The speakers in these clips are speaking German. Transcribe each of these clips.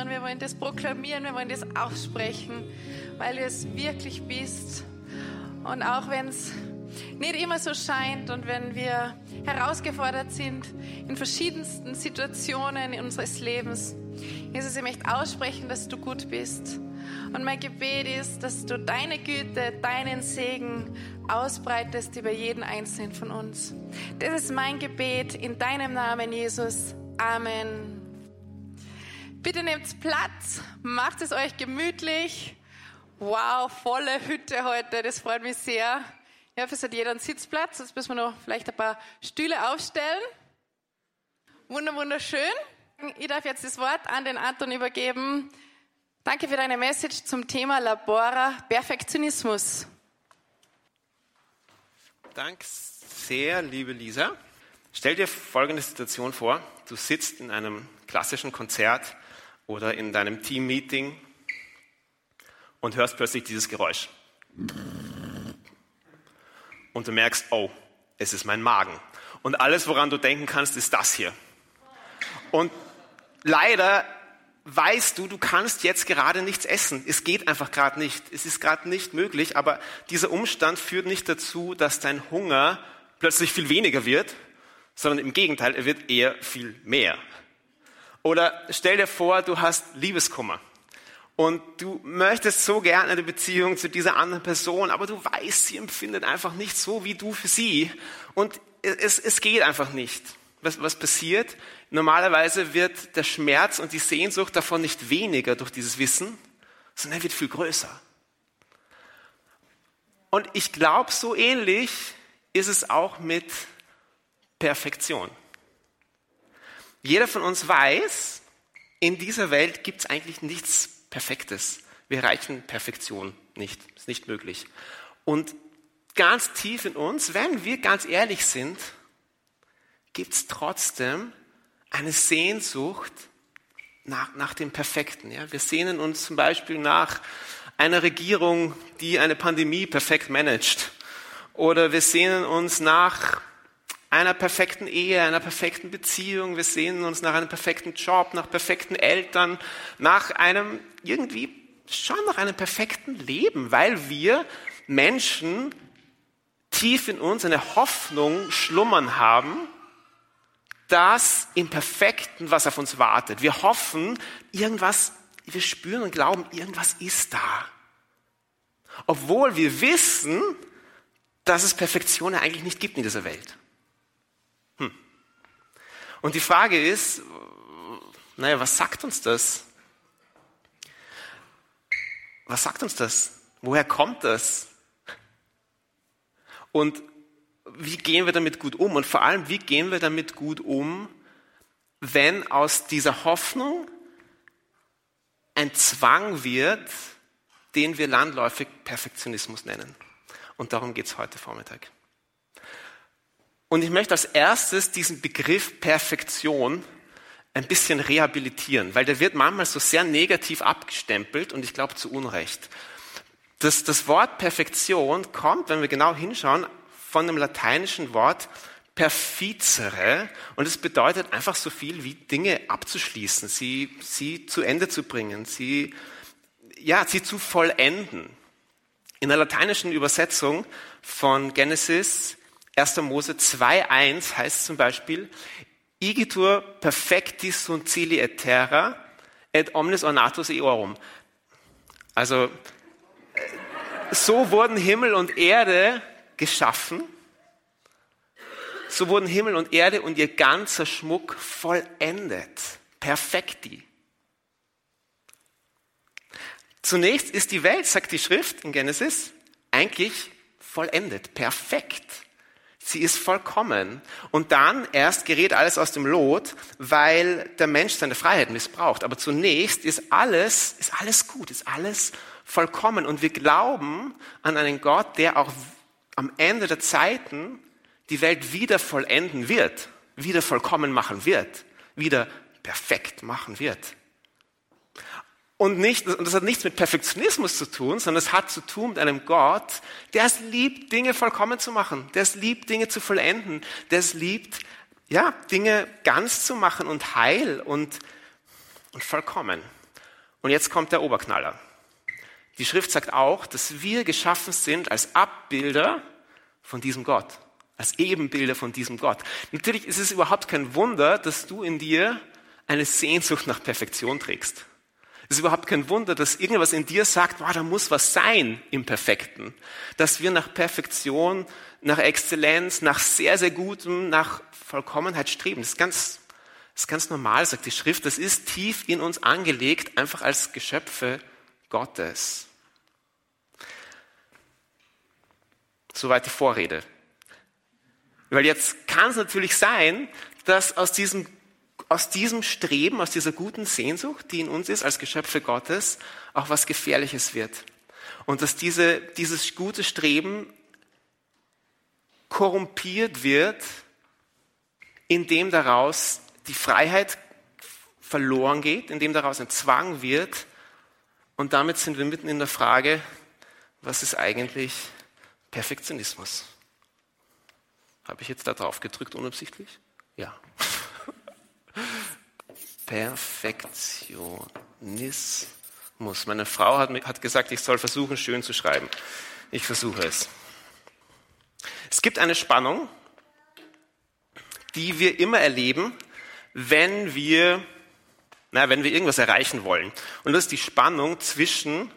Und wir wollen das proklamieren, wir wollen das aussprechen, weil du es wirklich bist. Und auch wenn es nicht immer so scheint und wenn wir herausgefordert sind in verschiedensten Situationen unseres Lebens, Jesus, ich möchte aussprechen, dass du gut bist. Und mein Gebet ist, dass du deine Güte, deinen Segen ausbreitest über jeden einzelnen von uns. Das ist mein Gebet in deinem Namen, Jesus. Amen. Bitte nehmt Platz, macht es euch gemütlich. Wow, volle Hütte heute, das freut mich sehr. Ich hoffe, es hat jeder einen Sitzplatz. Jetzt müssen wir noch vielleicht ein paar Stühle aufstellen. Wunder, wunderschön. Ich darf jetzt das Wort an den Anton übergeben. Danke für deine Message zum Thema Labora Perfektionismus. Danke sehr, liebe Lisa. Stell dir folgende Situation vor. Du sitzt in einem klassischen Konzert oder in deinem Teammeeting und hörst plötzlich dieses Geräusch. Und du merkst, oh, es ist mein Magen. Und alles, woran du denken kannst, ist das hier. Und leider weißt du, du kannst jetzt gerade nichts essen. Es geht einfach gerade nicht. Es ist gerade nicht möglich, aber dieser Umstand führt nicht dazu, dass dein Hunger plötzlich viel weniger wird, sondern im Gegenteil, er wird eher viel mehr. Oder stell dir vor, du hast Liebeskummer und du möchtest so gerne eine Beziehung zu dieser anderen Person, aber du weißt, sie empfindet einfach nicht so wie du für sie und es, es geht einfach nicht. Was, was passiert? Normalerweise wird der Schmerz und die Sehnsucht davon nicht weniger durch dieses Wissen, sondern er wird viel größer. Und ich glaube, so ähnlich ist es auch mit Perfektion. Jeder von uns weiß, in dieser Welt gibt es eigentlich nichts Perfektes. Wir erreichen Perfektion nicht. Ist nicht möglich. Und ganz tief in uns, wenn wir ganz ehrlich sind, gibt es trotzdem eine Sehnsucht nach, nach dem Perfekten. Ja? Wir sehnen uns zum Beispiel nach einer Regierung, die eine Pandemie perfekt managt. Oder wir sehnen uns nach einer perfekten Ehe, einer perfekten Beziehung. Wir sehnen uns nach einem perfekten Job, nach perfekten Eltern, nach einem irgendwie schon nach einem perfekten Leben, weil wir Menschen tief in uns eine Hoffnung schlummern haben, dass im Perfekten, was auf uns wartet. Wir hoffen, irgendwas, wir spüren und glauben, irgendwas ist da. Obwohl wir wissen, dass es Perfektion eigentlich nicht gibt in dieser Welt. Und die Frage ist, naja, was sagt uns das? Was sagt uns das? Woher kommt das? Und wie gehen wir damit gut um? Und vor allem, wie gehen wir damit gut um, wenn aus dieser Hoffnung ein Zwang wird, den wir landläufig Perfektionismus nennen? Und darum geht es heute Vormittag. Und ich möchte als erstes diesen Begriff Perfektion ein bisschen rehabilitieren, weil der wird manchmal so sehr negativ abgestempelt und ich glaube zu Unrecht. Das, das Wort Perfektion kommt, wenn wir genau hinschauen, von dem lateinischen Wort perfizere und es bedeutet einfach so viel wie Dinge abzuschließen, sie, sie zu Ende zu bringen, sie, ja, sie zu vollenden. In der lateinischen Übersetzung von Genesis 1. Mose 2.1 heißt zum Beispiel, Igitur perfectis sunt cili et terra et omnis ornatus eorum. Also, so wurden Himmel und Erde geschaffen. So wurden Himmel und Erde und ihr ganzer Schmuck vollendet. Perfekti. Zunächst ist die Welt, sagt die Schrift in Genesis, eigentlich vollendet, perfekt. Sie ist vollkommen. Und dann erst gerät alles aus dem Lot, weil der Mensch seine Freiheit missbraucht. Aber zunächst ist alles, ist alles gut, ist alles vollkommen. Und wir glauben an einen Gott, der auch am Ende der Zeiten die Welt wieder vollenden wird, wieder vollkommen machen wird, wieder perfekt machen wird. Und, nicht, und das hat nichts mit Perfektionismus zu tun, sondern es hat zu tun mit einem Gott, der es liebt, Dinge vollkommen zu machen, der es liebt, Dinge zu vollenden, der es liebt, ja, Dinge ganz zu machen und heil und, und vollkommen. Und jetzt kommt der Oberknaller. Die Schrift sagt auch, dass wir geschaffen sind als Abbilder von diesem Gott, als Ebenbilder von diesem Gott. Natürlich ist es überhaupt kein Wunder, dass du in dir eine Sehnsucht nach Perfektion trägst. Es ist überhaupt kein Wunder, dass irgendwas in dir sagt, wow, da muss was sein im Perfekten. Dass wir nach Perfektion, nach Exzellenz, nach sehr, sehr Gutem, nach Vollkommenheit streben. Das ist ganz, das ist ganz normal, sagt die Schrift. Das ist tief in uns angelegt, einfach als Geschöpfe Gottes. Soweit die Vorrede. Weil jetzt kann es natürlich sein, dass aus diesem aus diesem Streben, aus dieser guten Sehnsucht, die in uns ist, als Geschöpfe Gottes, auch was Gefährliches wird. Und dass diese, dieses gute Streben korrumpiert wird, indem daraus die Freiheit verloren geht, indem daraus ein Zwang wird. Und damit sind wir mitten in der Frage, was ist eigentlich Perfektionismus? Habe ich jetzt da drauf gedrückt unabsichtlich? Ja. Perfektionismus. Meine Frau hat, hat gesagt, ich soll versuchen, schön zu schreiben. Ich versuche es. Es gibt eine Spannung, die wir immer erleben, wenn wir, na, wenn wir irgendwas erreichen wollen. Und das ist die Spannung zwischen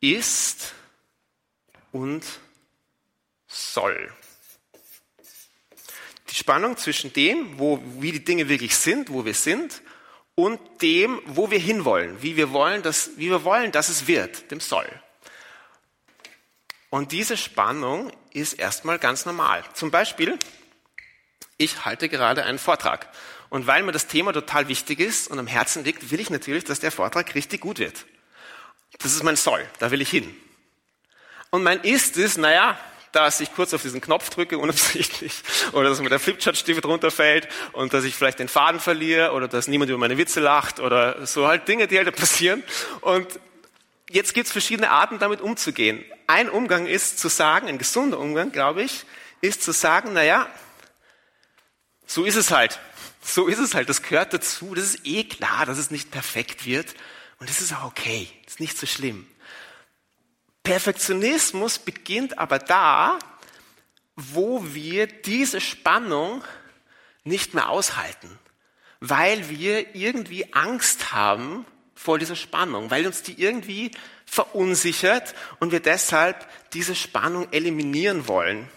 ist und soll. Die Spannung zwischen dem, wo, wie die Dinge wirklich sind, wo wir sind, und dem, wo wir hinwollen, wie wir wollen, dass, wie wir wollen, dass es wird, dem Soll. Und diese Spannung ist erstmal ganz normal. Zum Beispiel, ich halte gerade einen Vortrag. Und weil mir das Thema total wichtig ist und am Herzen liegt, will ich natürlich, dass der Vortrag richtig gut wird. Das ist mein Soll, da will ich hin. Und mein Ist ist, naja, dass ich kurz auf diesen Knopf drücke, unabsichtlich, oder dass mir der Flipchart-Stift runterfällt und dass ich vielleicht den Faden verliere oder dass niemand über meine Witze lacht oder so halt Dinge, die halt passieren. Und jetzt gibt es verschiedene Arten, damit umzugehen. Ein Umgang ist zu sagen, ein gesunder Umgang, glaube ich, ist zu sagen, naja, so ist es halt. So ist es halt. Das gehört dazu. Das ist eh klar, dass es nicht perfekt wird. Und das ist auch okay. Das ist nicht so schlimm. Perfektionismus beginnt aber da, wo wir diese Spannung nicht mehr aushalten, weil wir irgendwie Angst haben vor dieser Spannung, weil uns die irgendwie verunsichert und wir deshalb diese Spannung eliminieren wollen.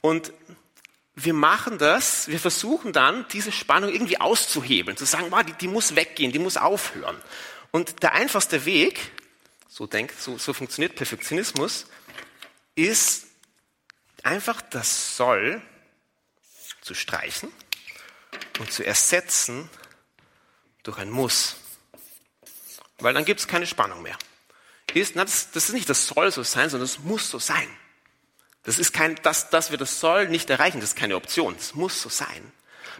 Und wir machen das, wir versuchen dann, diese Spannung irgendwie auszuhebeln, zu sagen, wow, die, die muss weggehen, die muss aufhören. Und der einfachste Weg, so denkt, so, so funktioniert Perfektionismus, ist einfach das Soll zu streichen und zu ersetzen durch ein Muss. Weil dann gibt es keine Spannung mehr. Ist, na, das, das ist nicht das soll so sein, sondern es muss so sein. Das ist kein, dass, dass wir das soll nicht erreichen, das ist keine Option. Es muss so sein.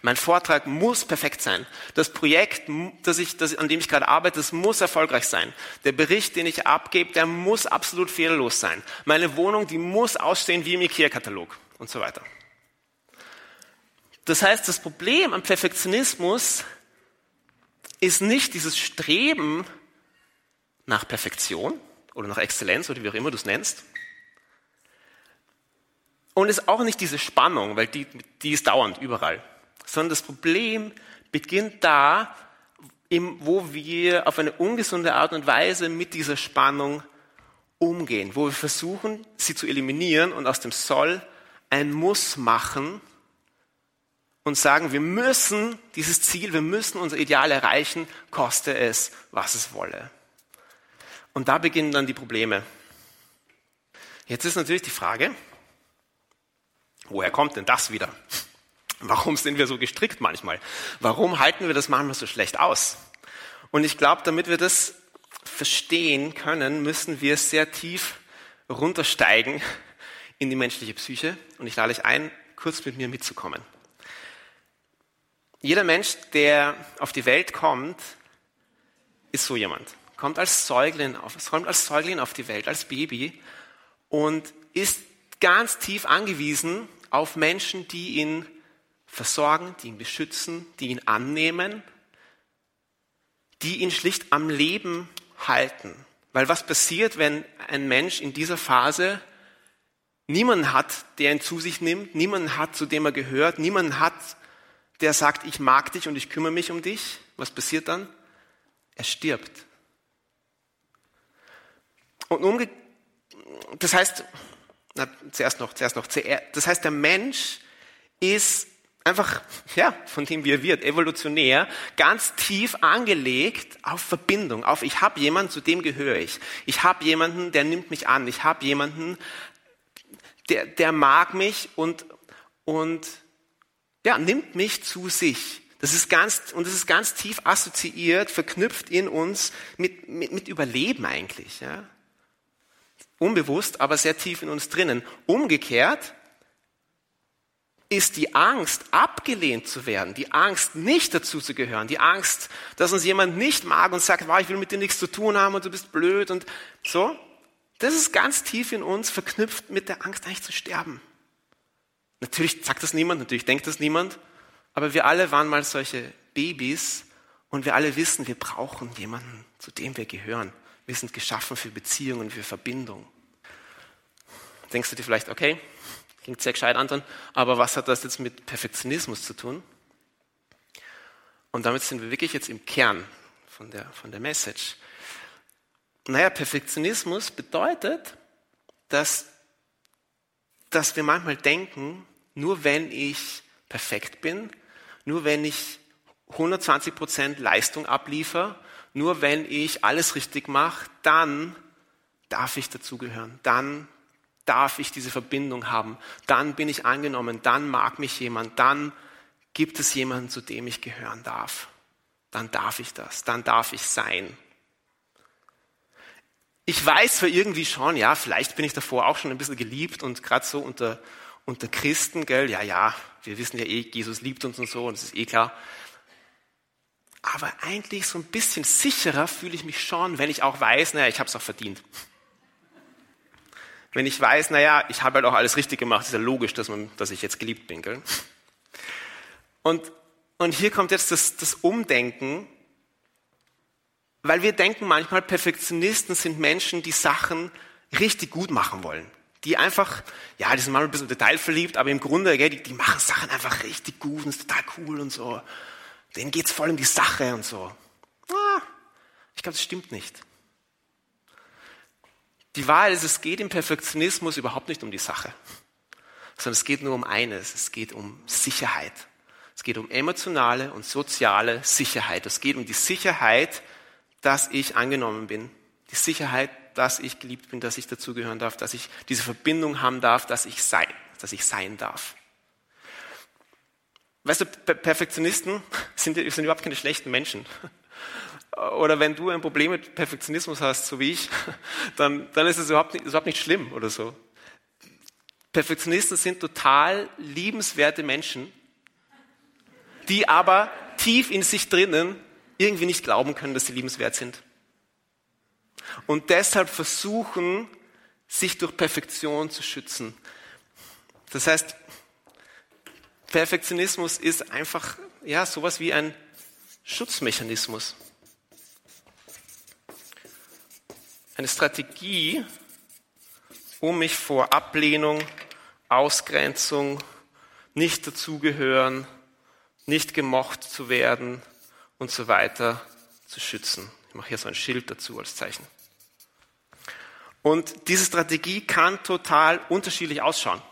Mein Vortrag muss perfekt sein. Das Projekt, das ich, das, an dem ich gerade arbeite, das muss erfolgreich sein. Der Bericht, den ich abgebe, der muss absolut fehlerlos sein. Meine Wohnung, die muss aussehen wie im IKEA-Katalog und so weiter. Das heißt, das Problem am Perfektionismus ist nicht dieses Streben nach Perfektion oder nach Exzellenz oder wie auch immer du es nennst. Und ist auch nicht diese Spannung, weil die, die ist dauernd überall sondern das Problem beginnt da, wo wir auf eine ungesunde Art und Weise mit dieser Spannung umgehen, wo wir versuchen, sie zu eliminieren und aus dem Soll ein Muss machen und sagen, wir müssen dieses Ziel, wir müssen unser Ideal erreichen, koste es, was es wolle. Und da beginnen dann die Probleme. Jetzt ist natürlich die Frage, woher kommt denn das wieder? Warum sind wir so gestrickt manchmal? Warum halten wir das manchmal so schlecht aus? Und ich glaube, damit wir das verstehen können, müssen wir sehr tief runtersteigen in die menschliche Psyche und ich lade euch ein, kurz mit mir mitzukommen. Jeder Mensch, der auf die Welt kommt, ist so jemand. Kommt als Säugling auf, kommt als Säugling auf die Welt, als Baby und ist ganz tief angewiesen auf Menschen, die ihn versorgen, die ihn beschützen, die ihn annehmen, die ihn schlicht am Leben halten. Weil was passiert, wenn ein Mensch in dieser Phase niemanden hat, der ihn zu sich nimmt, niemanden hat, zu dem er gehört, niemanden hat, der sagt, ich mag dich und ich kümmere mich um dich? Was passiert dann? Er stirbt. Und umge das heißt, na, zuerst noch, zuerst noch, das heißt, der Mensch ist einfach, ja, von dem wie er wird, evolutionär, ganz tief angelegt auf Verbindung, auf ich habe jemanden, zu dem gehöre ich. Ich habe jemanden, der nimmt mich an. Ich habe jemanden, der, der mag mich und, und ja, nimmt mich zu sich. Das ist ganz, und das ist ganz tief assoziiert, verknüpft in uns mit, mit, mit Überleben eigentlich. Ja? Unbewusst, aber sehr tief in uns drinnen. Umgekehrt ist die Angst, abgelehnt zu werden, die Angst, nicht dazu zu gehören, die Angst, dass uns jemand nicht mag und sagt, ich will mit dir nichts zu tun haben und du bist blöd und so. Das ist ganz tief in uns verknüpft mit der Angst, eigentlich zu sterben. Natürlich sagt das niemand, natürlich denkt das niemand, aber wir alle waren mal solche Babys und wir alle wissen, wir brauchen jemanden, zu dem wir gehören. Wir sind geschaffen für Beziehungen, für Verbindung. Denkst du dir vielleicht, okay, klingt sehr gescheit, Anton, aber was hat das jetzt mit Perfektionismus zu tun? Und damit sind wir wirklich jetzt im Kern von der, von der Message. Naja, Perfektionismus bedeutet, dass, dass wir manchmal denken, nur wenn ich perfekt bin, nur wenn ich 120 Prozent Leistung abliefere, nur wenn ich alles richtig mache, dann darf ich dazugehören, dann darf ich diese Verbindung haben, dann bin ich angenommen, dann mag mich jemand, dann gibt es jemanden, zu dem ich gehören darf. Dann darf ich das, dann darf ich sein. Ich weiß zwar irgendwie schon, ja, vielleicht bin ich davor auch schon ein bisschen geliebt und gerade so unter, unter Christen, gell, ja, ja, wir wissen ja eh, Jesus liebt uns und so und es ist eh klar aber eigentlich so ein bisschen sicherer fühle ich mich schon, wenn ich auch weiß, naja, ich habe es auch verdient. Wenn ich weiß, naja, ich habe halt auch alles richtig gemacht, ist ja logisch, dass, man, dass ich jetzt geliebt bin. Gell? Und, und hier kommt jetzt das, das Umdenken, weil wir denken manchmal, Perfektionisten sind Menschen, die Sachen richtig gut machen wollen. Die einfach, ja, die sind manchmal ein bisschen detailverliebt, aber im Grunde, gell, die, die machen Sachen einfach richtig gut und ist total cool und so denen geht es voll um die Sache und so. Ah, ich glaube, das stimmt nicht. Die Wahrheit ist, es geht im Perfektionismus überhaupt nicht um die Sache, sondern es geht nur um eines, es geht um Sicherheit. Es geht um emotionale und soziale Sicherheit. Es geht um die Sicherheit, dass ich angenommen bin. Die Sicherheit, dass ich geliebt bin, dass ich dazugehören darf, dass ich diese Verbindung haben darf, dass ich sein, dass ich sein darf. Weißt du, Perfektionisten sind, sind überhaupt keine schlechten Menschen. Oder wenn du ein Problem mit Perfektionismus hast, so wie ich, dann, dann ist es überhaupt nicht, überhaupt nicht schlimm oder so. Perfektionisten sind total liebenswerte Menschen, die aber tief in sich drinnen irgendwie nicht glauben können, dass sie liebenswert sind. Und deshalb versuchen, sich durch Perfektion zu schützen. Das heißt, Perfektionismus ist einfach ja sowas wie ein Schutzmechanismus. Eine Strategie, um mich vor Ablehnung, Ausgrenzung, nicht dazugehören, nicht gemocht zu werden und so weiter zu schützen. Ich mache hier so ein Schild dazu als Zeichen. Und diese Strategie kann total unterschiedlich ausschauen.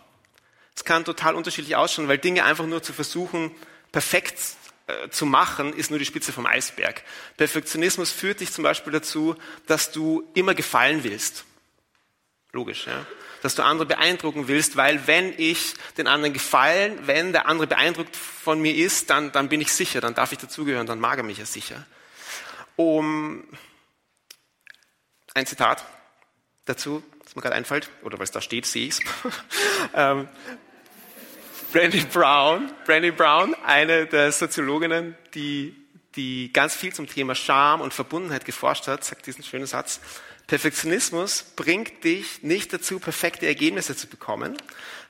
Es kann total unterschiedlich ausschauen, weil Dinge einfach nur zu versuchen, perfekt zu machen, ist nur die Spitze vom Eisberg. Perfektionismus führt dich zum Beispiel dazu, dass du immer gefallen willst. Logisch, ja. Dass du andere beeindrucken willst, weil wenn ich den anderen gefallen, wenn der andere beeindruckt von mir ist, dann, dann bin ich sicher, dann darf ich dazugehören, dann mag er mich ja sicher. Um ein Zitat dazu, was mir gerade einfällt, oder weil es da steht, sehe ich es. ähm, Brandy Brown, Brandy Brown, eine der Soziologinnen, die, die ganz viel zum Thema Scham und Verbundenheit geforscht hat, sagt diesen schönen Satz. Perfektionismus bringt dich nicht dazu, perfekte Ergebnisse zu bekommen,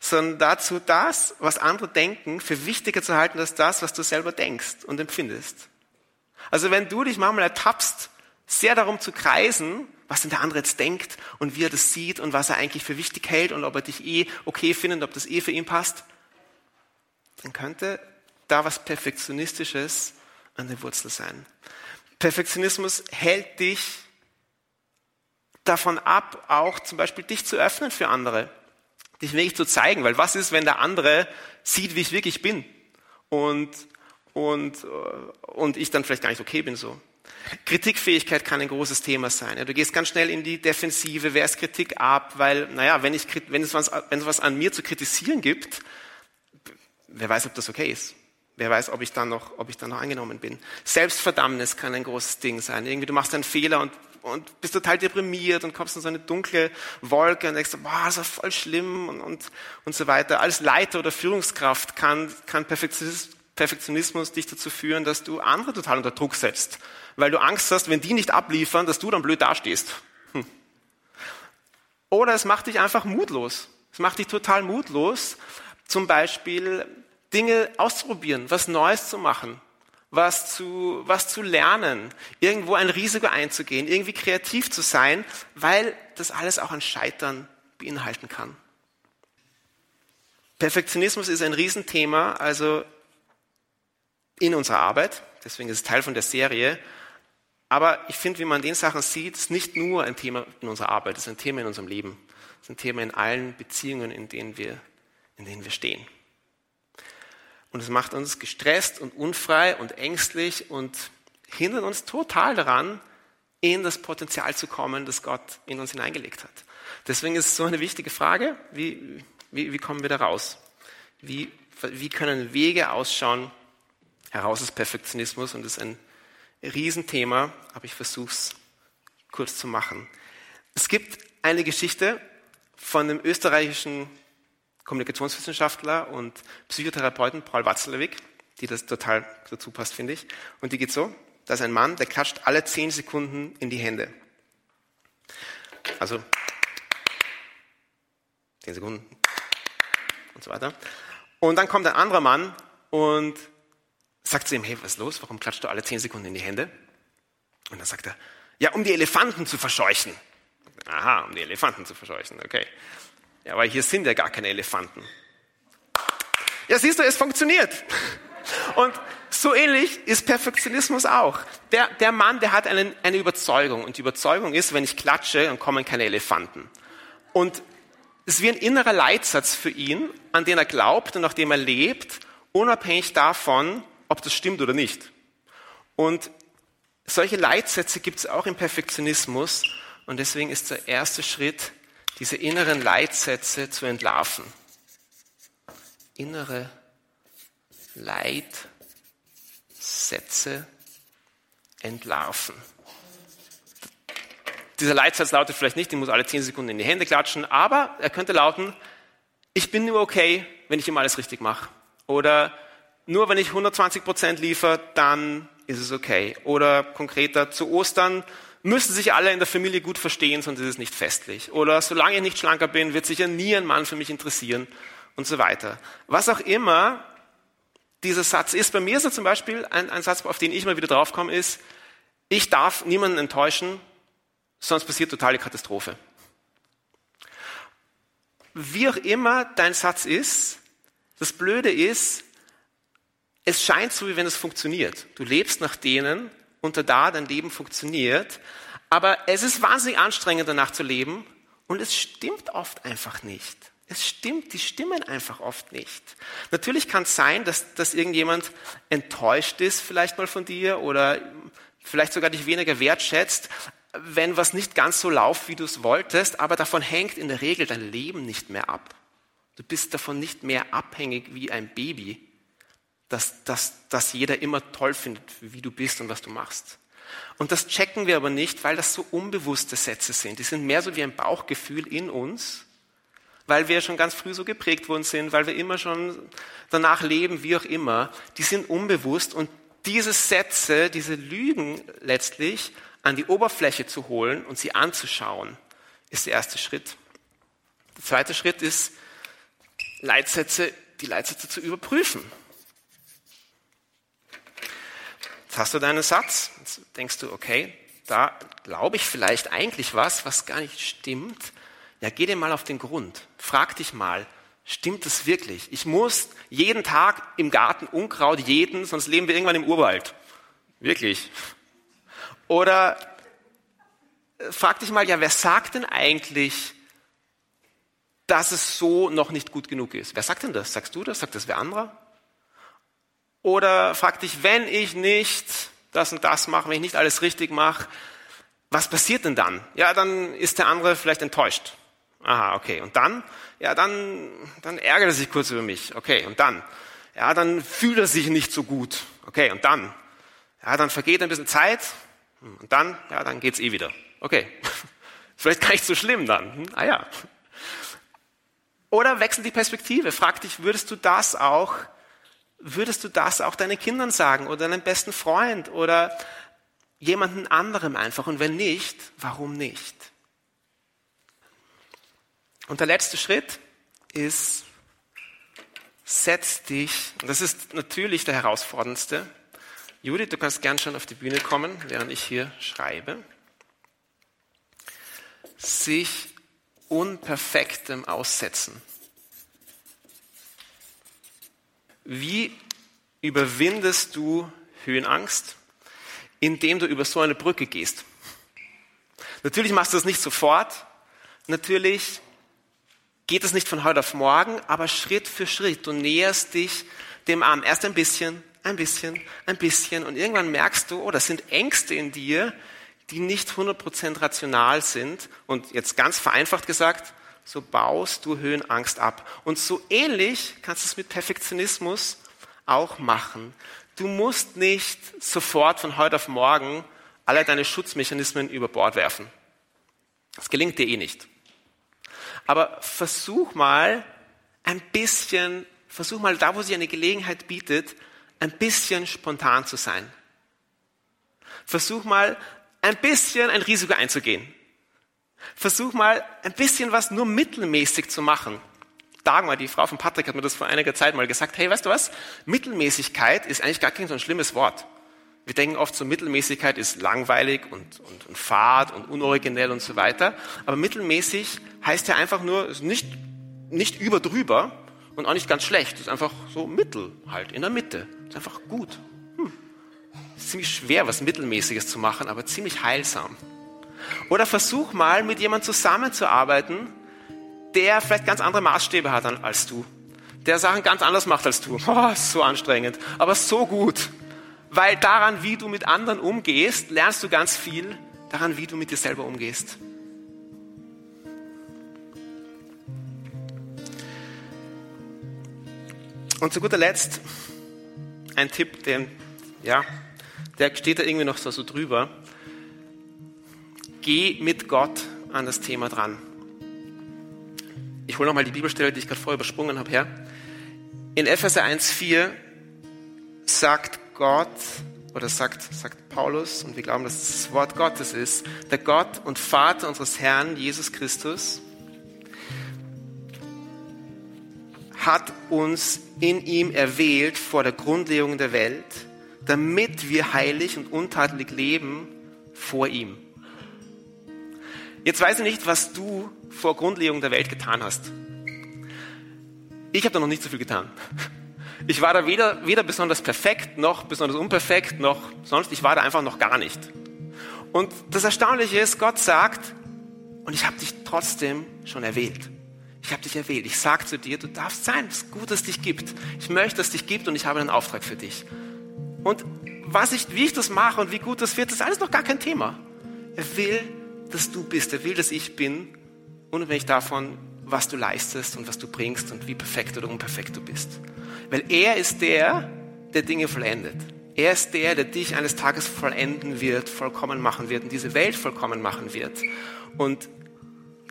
sondern dazu, das, was andere denken, für wichtiger zu halten als das, was du selber denkst und empfindest. Also wenn du dich manchmal ertappst, sehr darum zu kreisen, was denn der andere jetzt denkt und wie er das sieht und was er eigentlich für wichtig hält und ob er dich eh okay findet, ob das eh für ihn passt, dann könnte da was Perfektionistisches an der Wurzel sein. Perfektionismus hält dich davon ab, auch zum Beispiel dich zu öffnen für andere, dich wirklich zu zeigen, weil was ist, wenn der andere sieht, wie ich wirklich bin und, und, und ich dann vielleicht gar nicht okay bin so. Kritikfähigkeit kann ein großes Thema sein. Du gehst ganz schnell in die Defensive, wehrst Kritik ab, weil, naja, wenn, ich, wenn, es was, wenn es was an mir zu kritisieren gibt, wer weiß, ob das okay ist. Wer weiß, ob ich dann noch, ob ich dann noch angenommen bin. Selbstverdammnis kann ein großes Ding sein. Irgendwie, du machst einen Fehler und, und bist total deprimiert und kommst in so eine dunkle Wolke und denkst, boah, ist voll schlimm und, und, und so weiter. Als Leiter oder Führungskraft kann, kann Perfektionismus dich dazu führen, dass du andere total unter Druck setzt. Weil du Angst hast, wenn die nicht abliefern, dass du dann blöd dastehst. Hm. Oder es macht dich einfach mutlos. Es macht dich total mutlos, zum Beispiel Dinge auszuprobieren, was Neues zu machen, was zu, was zu lernen, irgendwo ein Risiko einzugehen, irgendwie kreativ zu sein, weil das alles auch ein Scheitern beinhalten kann. Perfektionismus ist ein Riesenthema, also in unserer Arbeit, deswegen ist es Teil von der Serie. Aber ich finde, wie man den Sachen sieht, ist nicht nur ein Thema in unserer Arbeit, es ist ein Thema in unserem Leben. Es ist ein Thema in allen Beziehungen, in denen wir in denen wir stehen. Und es macht uns gestresst und unfrei und ängstlich und hindert uns total daran, in das Potenzial zu kommen, das Gott in uns hineingelegt hat. Deswegen ist es so eine wichtige Frage, wie, wie, wie kommen wir da raus? Wie, wie können Wege ausschauen heraus aus Perfektionismus? Und das ist ein Riesenthema, aber ich versuche es kurz zu machen. Es gibt eine Geschichte von einem österreichischen Kommunikationswissenschaftler und Psychotherapeuten Paul Watzlawick, die das total dazu passt, finde ich. Und die geht so, da ist ein Mann, der klatscht alle zehn Sekunden in die Hände. Also zehn Sekunden und so weiter. Und dann kommt ein anderer Mann und sagt zu ihm, hey, was ist los? Warum klatscht du alle zehn Sekunden in die Hände? Und dann sagt er, ja, um die Elefanten zu verscheuchen. Aha, um die Elefanten zu verscheuchen, okay. Ja, aber hier sind ja gar keine Elefanten. Ja, siehst du, es funktioniert. Und so ähnlich ist Perfektionismus auch. Der, der Mann, der hat einen, eine Überzeugung. Und die Überzeugung ist, wenn ich klatsche, dann kommen keine Elefanten. Und es ist wie ein innerer Leitsatz für ihn, an den er glaubt und nach dem er lebt, unabhängig davon, ob das stimmt oder nicht. Und solche Leitsätze gibt es auch im Perfektionismus. Und deswegen ist der erste Schritt, diese inneren Leitsätze zu entlarven. Innere Leitsätze entlarven. Dieser Leitsatz lautet vielleicht nicht, ich muss alle zehn Sekunden in die Hände klatschen, aber er könnte lauten, ich bin nur okay, wenn ich immer alles richtig mache. Oder nur wenn ich 120 Prozent liefere, dann ist es okay. Oder konkreter zu Ostern, müssen sich alle in der Familie gut verstehen, sonst ist es nicht festlich. Oder solange ich nicht schlanker bin, wird sicher nie ein Mann für mich interessieren und so weiter. Was auch immer dieser Satz ist, bei mir ist er zum Beispiel ein, ein Satz, auf den ich mal wieder draufkomme, ist, ich darf niemanden enttäuschen, sonst passiert totale Katastrophe. Wie auch immer dein Satz ist, das Blöde ist, es scheint so, wie wenn es funktioniert. Du lebst nach denen unter da dein Leben funktioniert. Aber es ist wahnsinnig anstrengend, danach zu leben. Und es stimmt oft einfach nicht. Es stimmt, die stimmen einfach oft nicht. Natürlich kann es sein, dass, dass irgendjemand enttäuscht ist vielleicht mal von dir oder vielleicht sogar dich weniger wertschätzt, wenn was nicht ganz so läuft, wie du es wolltest, aber davon hängt in der Regel dein Leben nicht mehr ab. Du bist davon nicht mehr abhängig wie ein Baby dass, dass, dass jeder immer toll findet, wie du bist und was du machst. Und das checken wir aber nicht, weil das so unbewusste Sätze sind. Die sind mehr so wie ein Bauchgefühl in uns, weil wir schon ganz früh so geprägt worden sind, weil wir immer schon danach leben, wie auch immer. Die sind unbewusst und diese Sätze, diese Lügen letztlich an die Oberfläche zu holen und sie anzuschauen, ist der erste Schritt. Der zweite Schritt ist, Leitsätze, die Leitsätze zu überprüfen. Jetzt hast du deinen Satz, jetzt denkst du, okay, da glaube ich vielleicht eigentlich was, was gar nicht stimmt. Ja, geh dir mal auf den Grund. Frag dich mal, stimmt es wirklich? Ich muss jeden Tag im Garten Unkraut jeden, sonst leben wir irgendwann im Urwald. Wirklich. Oder äh, frag dich mal, ja, wer sagt denn eigentlich, dass es so noch nicht gut genug ist? Wer sagt denn das? Sagst du das? Sagt das wer anderer? Oder frag dich, wenn ich nicht das und das mache, wenn ich nicht alles richtig mache, was passiert denn dann? Ja, dann ist der andere vielleicht enttäuscht. Aha, okay. Und dann? Ja, dann, dann ärgert er sich kurz über mich. Okay. Und dann? Ja, dann fühlt er sich nicht so gut. Okay. Und dann? Ja, dann vergeht ein bisschen Zeit. Und dann? Ja, dann geht's eh wieder. Okay. Vielleicht gar nicht so schlimm dann. Hm? Ah ja. Oder wechsel die Perspektive. Frag dich, würdest du das auch würdest du das auch deinen Kindern sagen oder deinem besten Freund oder jemanden anderem einfach? Und wenn nicht, warum nicht? Und der letzte Schritt ist, setz dich, und das ist natürlich der herausforderndste. Judith, du kannst gern schon auf die Bühne kommen, während ich hier schreibe. Sich unperfektem aussetzen. Wie überwindest du Höhenangst? Indem du über so eine Brücke gehst. Natürlich machst du das nicht sofort. Natürlich geht es nicht von heute auf morgen, aber Schritt für Schritt. Du näherst dich dem an. Erst ein bisschen, ein bisschen, ein bisschen. Und irgendwann merkst du, oh, das sind Ängste in dir, die nicht 100% rational sind. Und jetzt ganz vereinfacht gesagt, so baust du Höhenangst ab. Und so ähnlich kannst du es mit Perfektionismus auch machen. Du musst nicht sofort von heute auf morgen alle deine Schutzmechanismen über Bord werfen. Das gelingt dir eh nicht. Aber versuch mal ein bisschen, versuch mal da, wo sich eine Gelegenheit bietet, ein bisschen spontan zu sein. Versuch mal ein bisschen ein Risiko einzugehen. Versuch mal ein bisschen was nur mittelmäßig zu machen. Dagmar, die Frau von Patrick, hat mir das vor einiger Zeit mal gesagt. Hey, weißt du was? Mittelmäßigkeit ist eigentlich gar kein so ein schlimmes Wort. Wir denken oft so, Mittelmäßigkeit ist langweilig und, und, und fad und unoriginell und so weiter. Aber mittelmäßig heißt ja einfach nur, ist nicht, nicht über drüber und auch nicht ganz schlecht. ist einfach so mittel halt, in der Mitte. ist einfach gut. Hm. ist ziemlich schwer, was Mittelmäßiges zu machen, aber ziemlich heilsam. Oder versuch mal, mit jemandem zusammenzuarbeiten, der vielleicht ganz andere Maßstäbe hat als du. Der Sachen ganz anders macht als du. Oh, so anstrengend, aber so gut. Weil daran, wie du mit anderen umgehst, lernst du ganz viel daran, wie du mit dir selber umgehst. Und zu guter Letzt ein Tipp, den, ja, der steht da irgendwie noch so, so drüber. Geh mit Gott an das Thema dran. Ich hole nochmal die Bibelstelle, die ich gerade vorher übersprungen habe, her. In Epheser 1,4 sagt Gott, oder sagt, sagt Paulus, und wir glauben, dass das Wort Gottes ist, der Gott und Vater unseres Herrn Jesus Christus hat uns in ihm erwählt vor der Grundlegung der Welt, damit wir heilig und untadelig leben vor ihm. Jetzt weiß ich nicht, was du vor Grundlegung der Welt getan hast. Ich habe da noch nicht so viel getan. Ich war da weder, weder besonders perfekt, noch besonders unperfekt, noch sonst. Ich war da einfach noch gar nicht. Und das Erstaunliche ist, Gott sagt, und ich habe dich trotzdem schon erwählt. Ich habe dich erwählt. Ich sage zu dir, du darfst sein. Es ist gut, dass es dich gibt. Ich möchte, dass es dich gibt und ich habe einen Auftrag für dich. Und was ich, wie ich das mache und wie gut das wird, das ist alles noch gar kein Thema. Er will, dass du bist. Er will, dass ich bin, unabhängig davon, was du leistest und was du bringst und wie perfekt oder unperfekt du bist. Weil er ist der, der Dinge vollendet. Er ist der, der dich eines Tages vollenden wird, vollkommen machen wird und diese Welt vollkommen machen wird. Und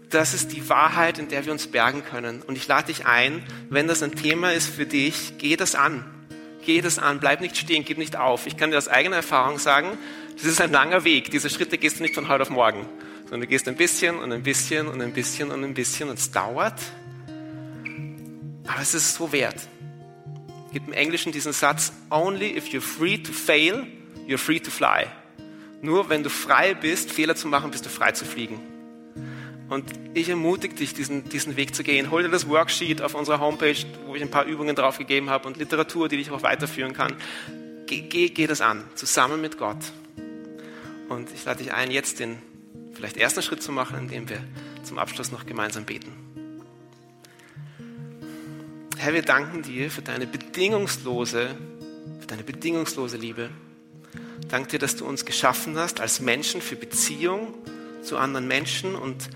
das ist die Wahrheit, in der wir uns bergen können. Und ich lade dich ein, wenn das ein Thema ist für dich, geh das an. Geh das an, bleib nicht stehen, gib nicht auf. Ich kann dir aus eigener Erfahrung sagen, das ist ein langer Weg. Diese Schritte gehst du nicht von heute auf morgen, sondern du gehst ein bisschen und ein bisschen und ein bisschen und ein bisschen und es dauert. Aber es ist so wert. Es gibt im Englischen diesen Satz, only if you're free to fail, you're free to fly. Nur wenn du frei bist, Fehler zu machen, bist du frei zu fliegen. Und ich ermutige dich, diesen, diesen Weg zu gehen. Hol dir das Worksheet auf unserer Homepage, wo ich ein paar Übungen drauf gegeben habe und Literatur, die dich auch weiterführen kann. Geh, geh, geh das an, zusammen mit Gott. Und ich lade dich ein, jetzt den vielleicht ersten Schritt zu machen, indem wir zum Abschluss noch gemeinsam beten. Herr, wir danken dir für deine bedingungslose, für deine bedingungslose Liebe. Dank dir, dass du uns geschaffen hast als Menschen für Beziehung zu anderen Menschen und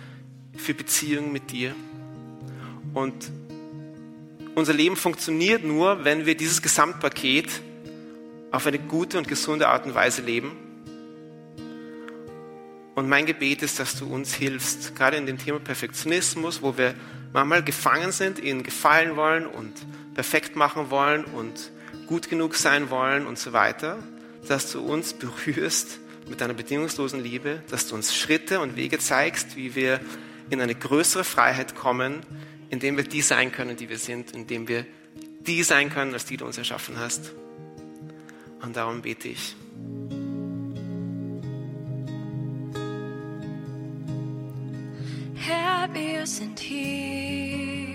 für Beziehung mit dir. Und unser Leben funktioniert nur, wenn wir dieses Gesamtpaket auf eine gute und gesunde Art und Weise leben. Und mein Gebet ist, dass du uns hilfst, gerade in dem Thema Perfektionismus, wo wir manchmal gefangen sind, ihnen gefallen wollen und perfekt machen wollen und gut genug sein wollen und so weiter, dass du uns berührst mit deiner bedingungslosen Liebe, dass du uns Schritte und Wege zeigst, wie wir in eine größere Freiheit kommen, indem wir die sein können, die wir sind, indem wir die sein können, als die du uns erschaffen hast. Und darum bete ich. Sind hier.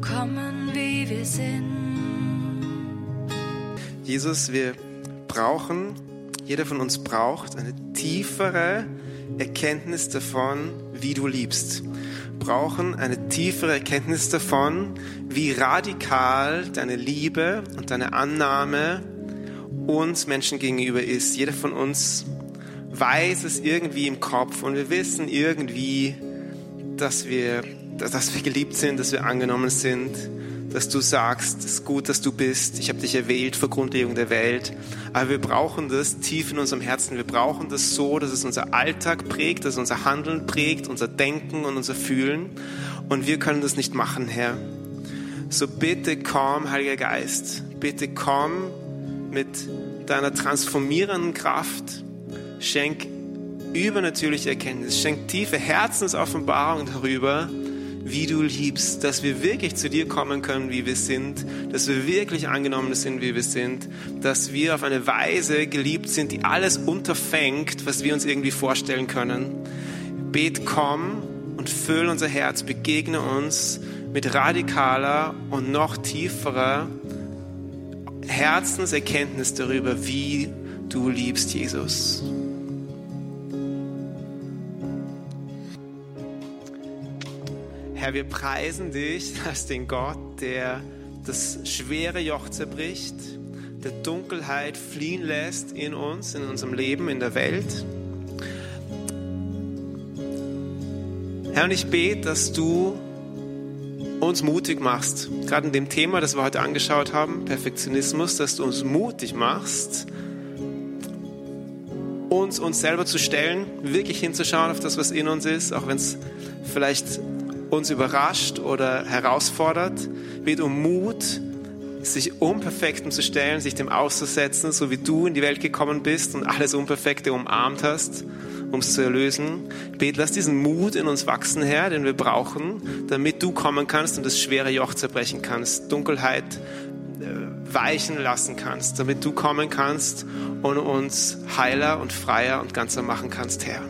Kommen, wie wir sind. Jesus, wir brauchen, jeder von uns braucht eine tiefere Erkenntnis davon, wie du liebst. Brauchen eine tiefere Erkenntnis davon, wie radikal deine Liebe und deine Annahme uns Menschen gegenüber ist. Jeder von uns weiß es irgendwie im Kopf und wir wissen irgendwie, dass wir, dass wir geliebt sind, dass wir angenommen sind, dass du sagst, es ist gut, dass du bist, ich habe dich erwählt vor Grundlegung der Welt. Aber wir brauchen das tief in unserem Herzen. Wir brauchen das so, dass es unser Alltag prägt, dass es unser Handeln prägt, unser Denken und unser Fühlen. Und wir können das nicht machen, Herr. So bitte komm, Heiliger Geist, bitte komm mit deiner transformierenden Kraft. Schenk übernatürliche Erkenntnis, schenk tiefe Herzensoffenbarung darüber, wie du liebst, dass wir wirklich zu dir kommen können, wie wir sind, dass wir wirklich angenommen sind, wie wir sind, dass wir auf eine Weise geliebt sind, die alles unterfängt, was wir uns irgendwie vorstellen können. Bet, komm und füll unser Herz, begegne uns mit radikaler und noch tieferer Herzenserkenntnis darüber, wie du liebst, Jesus. Herr, wir preisen dich als den Gott, der das schwere Joch zerbricht, der Dunkelheit fliehen lässt in uns, in unserem Leben, in der Welt. Herr, und ich bete, dass du uns mutig machst, gerade in dem Thema, das wir heute angeschaut haben, Perfektionismus, dass du uns mutig machst, uns uns selber zu stellen, wirklich hinzuschauen auf das, was in uns ist, auch wenn es vielleicht uns überrascht oder herausfordert, wird um Mut, sich Unperfekten zu stellen, sich dem auszusetzen, so wie du in die Welt gekommen bist und alles Unperfekte umarmt hast, um es zu erlösen. Bet, lass diesen Mut in uns wachsen, Herr, den wir brauchen, damit du kommen kannst und das schwere Joch zerbrechen kannst, Dunkelheit äh, weichen lassen kannst, damit du kommen kannst und uns heiler und freier und ganzer machen kannst, Herr.